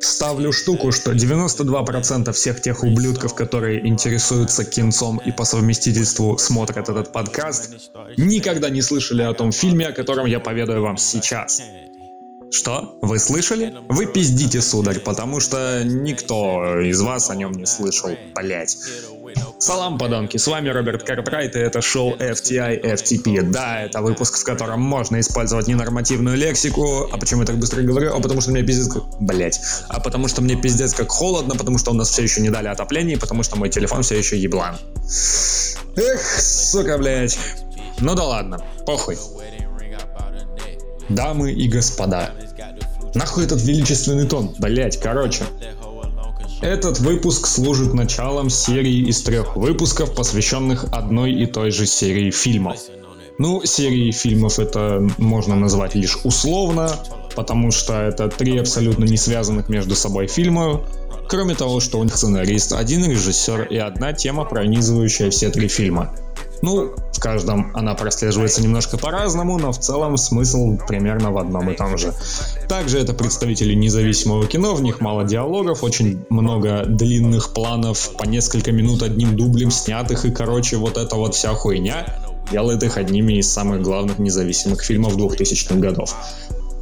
Ставлю штуку, что 92% всех тех ублюдков, которые интересуются кинцом и по совместительству смотрят этот подкаст, никогда не слышали о том фильме, о котором я поведаю вам сейчас. Что? Вы слышали? Вы пиздите, сударь, потому что никто из вас о нем не слышал, блять. Салам, подонки, с вами Роберт Карпрайт, и это шоу FTI FTP. Да, это выпуск, в котором можно использовать ненормативную лексику. А почему я так быстро говорю? А потому что мне пиздец как... Блять. А потому что мне пиздец как холодно, потому что у нас все еще не дали отопление, потому что мой телефон все еще еблан. Эх, сука, блять. Ну да ладно, похуй. Дамы и господа. Нахуй этот величественный тон? Блять, короче. Этот выпуск служит началом серии из трех выпусков, посвященных одной и той же серии фильмов. Ну, серии фильмов это можно назвать лишь условно, потому что это три абсолютно не связанных между собой фильма, кроме того, что у них сценарист, один режиссер и одна тема, пронизывающая все три фильма. Ну, в каждом она прослеживается немножко по-разному, но в целом смысл примерно в одном и том же. Также это представители независимого кино, в них мало диалогов, очень много длинных планов по несколько минут одним дублем снятых, и короче вот эта вот вся хуйня делает их одними из самых главных независимых фильмов 2000-х годов.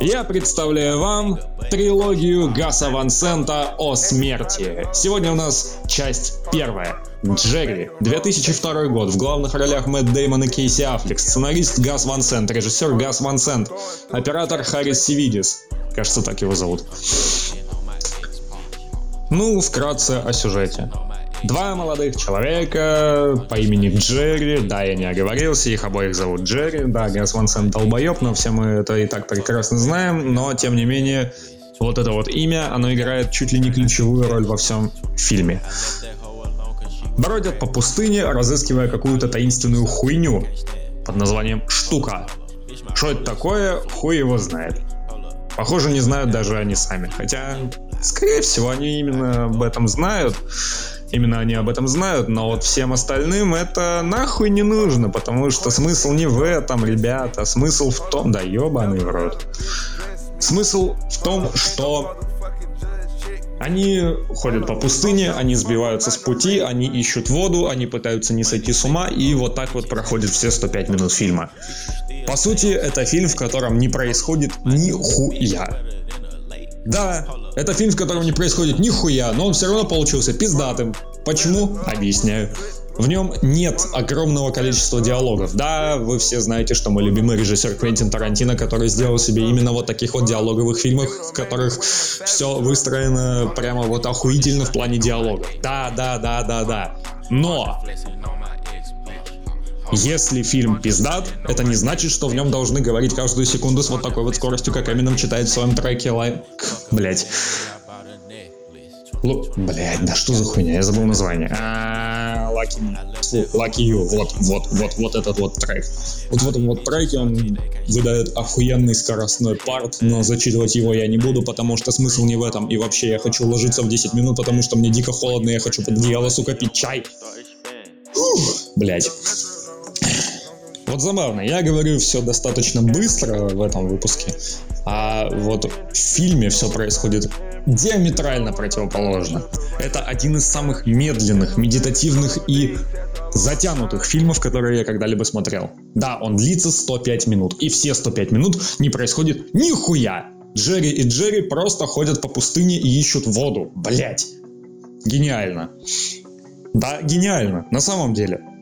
Я представляю вам трилогию Гаса Ван Сента о смерти. Сегодня у нас часть первая. Джерри, 2002 год. В главных ролях Мэтт Деймон и Кейси Аффлек. Сценарист Гас Ван Сент, режиссер Гас Ван Сент, оператор Харрис Сивидис. Кажется, так его зовут. Ну, вкратце о сюжете. Два молодых человека по имени Джерри, да, я не оговорился, их обоих зовут Джерри, да, Гас Ван Сент долбоеб, но все мы это и так прекрасно знаем, но тем не менее вот это вот имя, оно играет чуть ли не ключевую роль во всем фильме. Бродят по пустыне, разыскивая какую-то таинственную хуйню под названием «Штука». Что это такое, хуй его знает. Похоже, не знают даже они сами. Хотя, скорее всего, они именно об этом знают. Именно они об этом знают, но вот всем остальным это нахуй не нужно, потому что смысл не в этом, ребята. Смысл в том, да ебаный в рот. Смысл в том, что они ходят по пустыне, они сбиваются с пути, они ищут воду, они пытаются не сойти с ума, и вот так вот проходят все 105 минут фильма. По сути, это фильм, в котором не происходит ни хуя. Да, это фильм, в котором не происходит ни хуя, но он все равно получился пиздатым. Почему? Объясняю. В нем нет огромного количества диалогов. Да, вы все знаете, что мой любимый режиссер Квентин Тарантино, который сделал себе именно вот таких вот диалоговых фильмов, в которых все выстроено прямо вот охуительно в плане диалога. Да, да, да, да, да. Но если фильм пиздат, это не значит, что в нем должны говорить каждую секунду с вот такой вот скоростью, как Эминем читает в своем треке лайк. Блять. Блять, да что за хуйня, я забыл название. А, Lucky You, вот, вот, вот, вот этот вот трек. Вот в этом вот треке он выдает охуенный скоростной парт, но зачитывать его я не буду, потому что смысл не в этом. И вообще я хочу ложиться в 10 минут, потому что мне дико холодно, я хочу под одеяло, сука, пить чай. Блять. Вот забавно, я говорю все достаточно быстро в этом выпуске, а вот в фильме все происходит диаметрально противоположно. Это один из самых медленных, медитативных и затянутых фильмов, которые я когда-либо смотрел. Да, он длится 105 минут, и все 105 минут не происходит нихуя. Джерри и Джерри просто ходят по пустыне и ищут воду. Блять. Гениально. Да, гениально, на самом деле.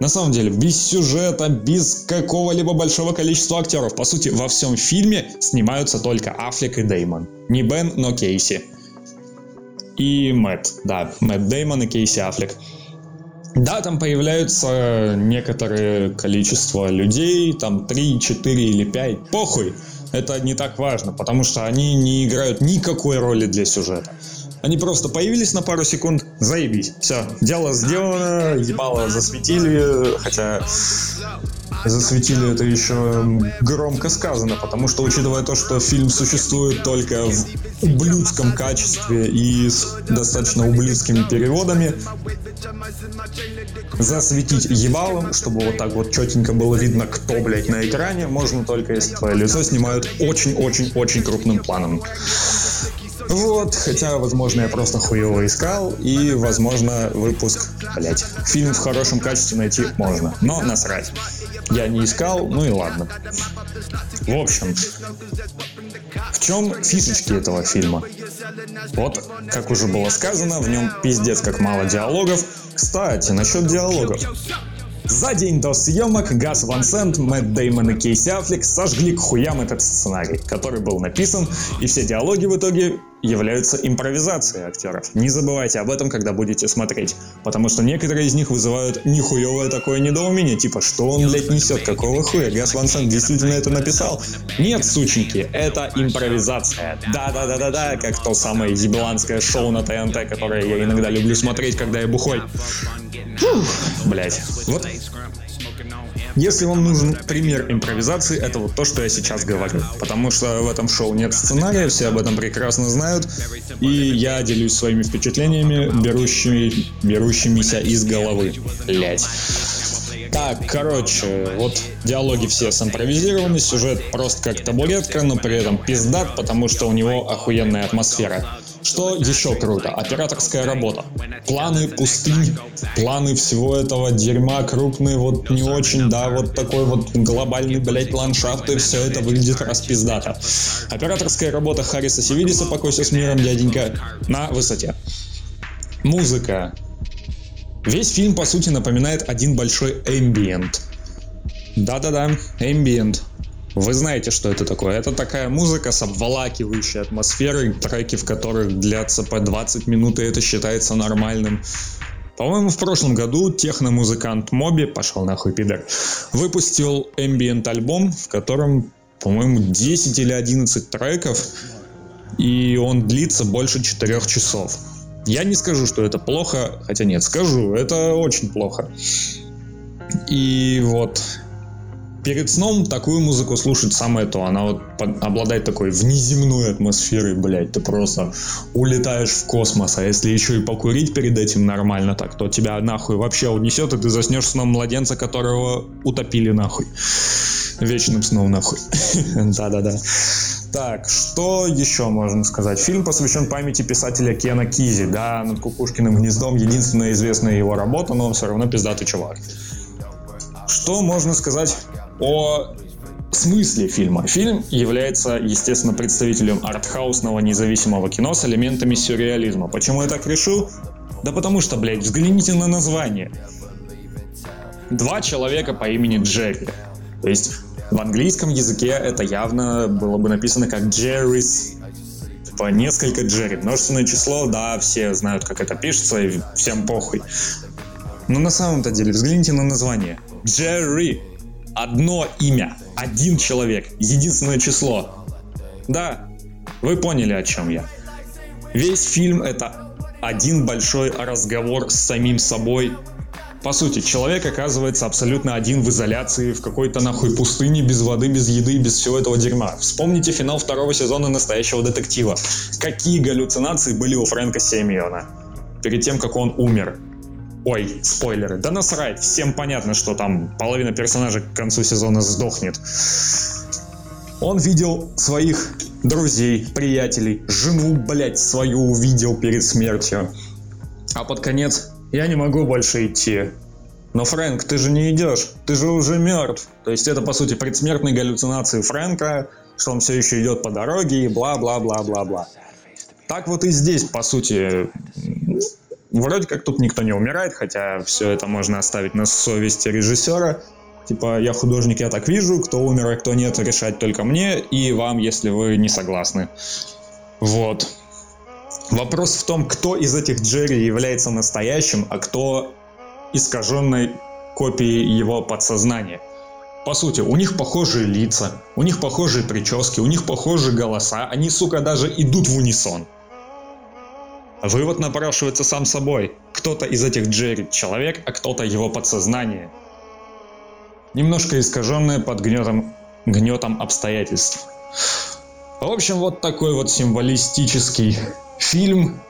На самом деле, без сюжета, без какого-либо большого количества актеров. По сути, во всем фильме снимаются только Аффлек и Деймон. Не Бен, но Кейси. И Мэтт, да, Мэтт Деймон и Кейси Аффлек. Да, там появляются некоторое количество людей, там 3, 4 или 5, похуй. Это не так важно, потому что они не играют никакой роли для сюжета. Они просто появились на пару секунд, заебись. Все, дело сделано, ебало засветили, хотя засветили это еще громко сказано, потому что, учитывая то, что фильм существует только в ублюдском качестве и с достаточно ублюдскими переводами, засветить ебалом, чтобы вот так вот четенько было видно, кто, блядь, на экране, можно только если твое лицо снимают очень-очень-очень крупным планом. Вот, хотя, возможно, я просто хуево искал, и, возможно, выпуск, блять, фильм в хорошем качестве найти можно, но насрать. Я не искал, ну и ладно. В общем, в чем фишечки этого фильма? Вот, как уже было сказано, в нем пиздец как мало диалогов. Кстати, насчет диалогов. За день до съемок Газ Ван Сент, Мэтт Деймон и Кейси Аффлек сожгли к хуям этот сценарий, который был написан, и все диалоги в итоге являются импровизацией актеров. Не забывайте об этом, когда будете смотреть, потому что некоторые из них вызывают нихуевое такое недоумение, типа, что он, блядь, несет, какого хуя, Газ Ван Сент действительно это написал? Нет, сученьки, это импровизация. Да-да-да-да-да, как то самое ебеланское шоу на ТНТ, которое я иногда люблю смотреть, когда я бухой. Блять. Вот. Если вам нужен пример импровизации, это вот то, что я сейчас говорю. Потому что в этом шоу нет сценария, все об этом прекрасно знают. И я делюсь своими впечатлениями, берущими, берущимися из головы. Блять. Так, короче, вот диалоги все симпровизированы, сюжет просто как табуретка, но при этом пиздат, потому что у него охуенная атмосфера. Что еще круто? Операторская работа. Планы пустынь, планы всего этого дерьма, крупные, вот не очень, да, вот такой вот глобальный, блядь, ландшафт, и все это выглядит распиздато. Операторская работа Харриса Севидиса, покойся с миром, дяденька, на высоте. Музыка. Весь фильм, по сути, напоминает один большой ambient. Да-да-да, ambient. Вы знаете, что это такое. Это такая музыка с обволакивающей атмосферой, треки в которых длятся по 20 минут, и это считается нормальным. По-моему, в прошлом году техномузыкант Моби, пошел нахуй пидор, выпустил ambient альбом, в котором, по-моему, 10 или 11 треков, и он длится больше 4 часов. Я не скажу, что это плохо, хотя нет, скажу, это очень плохо. И вот перед сном такую музыку слушать самое то. Она вот обладает такой внеземной атмосферой, блядь. Ты просто улетаешь в космос. А если еще и покурить перед этим нормально так, то тебя нахуй вообще унесет, и ты заснешь сном младенца, которого утопили нахуй. Вечным сном нахуй. Да-да-да. Так, что еще можно сказать? Фильм посвящен памяти писателя Кена Кизи. Да, над Кукушкиным гнездом единственная известная его работа, но он все равно пиздатый чувак. Что можно сказать о смысле фильма. Фильм является, естественно, представителем артхаусного независимого кино с элементами сюрреализма. Почему я так решил? Да потому что, блядь, взгляните на название. Два человека по имени Джерри. То есть в английском языке это явно было бы написано как Джеррис. Типа несколько Джерри. Множественное число, да, все знают, как это пишется, и всем похуй. Но на самом-то деле, взгляните на название. Джерри одно имя, один человек, единственное число. Да, вы поняли, о чем я. Весь фильм это один большой разговор с самим собой. По сути, человек оказывается абсолютно один в изоляции, в какой-то нахуй пустыне, без воды, без еды, без всего этого дерьма. Вспомните финал второго сезона «Настоящего детектива». Какие галлюцинации были у Фрэнка Семиона перед тем, как он умер. Ой, спойлеры. Да насрать, всем понятно, что там половина персонажей к концу сезона сдохнет. Он видел своих друзей, приятелей, жену, блять, свою увидел перед смертью. А под конец я не могу больше идти. Но, Фрэнк, ты же не идешь, ты же уже мертв. То есть это, по сути, предсмертные галлюцинации Фрэнка, что он все еще идет по дороге и бла-бла-бла-бла-бла. Так вот и здесь, по сути, Вроде как тут никто не умирает, хотя все это можно оставить на совести режиссера. Типа, я художник, я так вижу, кто умер, а кто нет, решать только мне и вам, если вы не согласны. Вот. Вопрос в том, кто из этих Джерри является настоящим, а кто искаженной копией его подсознания. По сути, у них похожие лица, у них похожие прически, у них похожие голоса, они, сука, даже идут в унисон. Вывод напрашивается сам собой. Кто-то из этих Джерри человек, а кто-то его подсознание. Немножко искаженное под гнетом, гнетом обстоятельств. В общем, вот такой вот символистический фильм.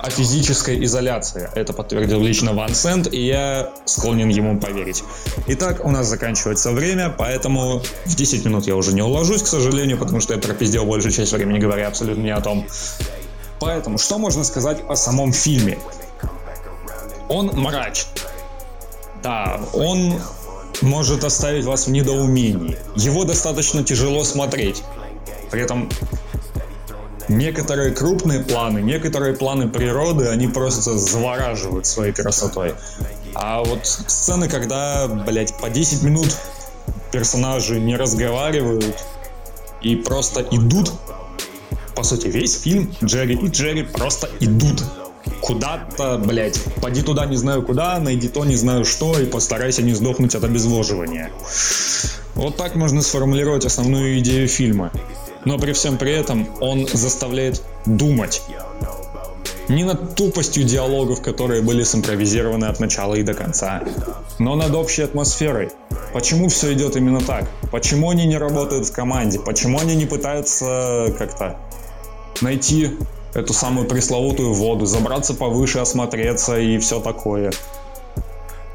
о физической изоляции. Это подтвердил лично Ван Сент, и я склонен ему поверить. Итак, у нас заканчивается время, поэтому в 10 минут я уже не уложусь, к сожалению, потому что я пропиздел большую часть времени, говоря абсолютно не о том. Поэтому, что можно сказать о самом фильме? Он мрачный. Да, он может оставить вас в недоумении. Его достаточно тяжело смотреть. При этом некоторые крупные планы, некоторые планы природы, они просто завораживают своей красотой. А вот сцены, когда, блядь, по 10 минут персонажи не разговаривают и просто идут, по сути, весь фильм Джерри и Джерри просто идут куда-то, блядь, поди туда не знаю куда, найди то не знаю что и постарайся не сдохнуть от обезвоживания. Вот так можно сформулировать основную идею фильма. Но при всем при этом он заставляет думать. Не над тупостью диалогов, которые были симпровизированы от начала и до конца, но над общей атмосферой. Почему все идет именно так? Почему они не работают в команде? Почему они не пытаются как-то найти эту самую пресловутую воду, забраться повыше, осмотреться и все такое.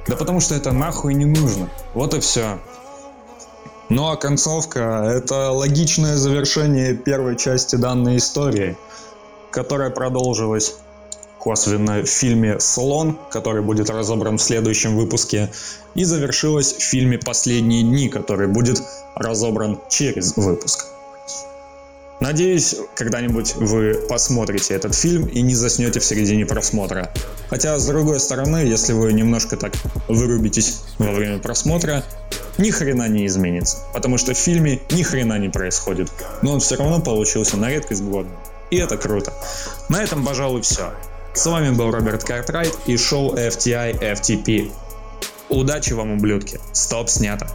Да потому что это нахуй не нужно. Вот и все. Ну а концовка — это логичное завершение первой части данной истории, которая продолжилась косвенно в фильме «Слон», который будет разобран в следующем выпуске, и завершилась в фильме «Последние дни», который будет разобран через выпуск. Надеюсь, когда-нибудь вы посмотрите этот фильм и не заснете в середине просмотра. Хотя, с другой стороны, если вы немножко так вырубитесь во время просмотра, ни хрена не изменится. Потому что в фильме ни хрена не происходит. Но он все равно получился на редкость годным. И это круто. На этом, пожалуй, все. С вами был Роберт Картрайт и шоу FTI FTP. Удачи вам, ублюдки. Стоп, снято.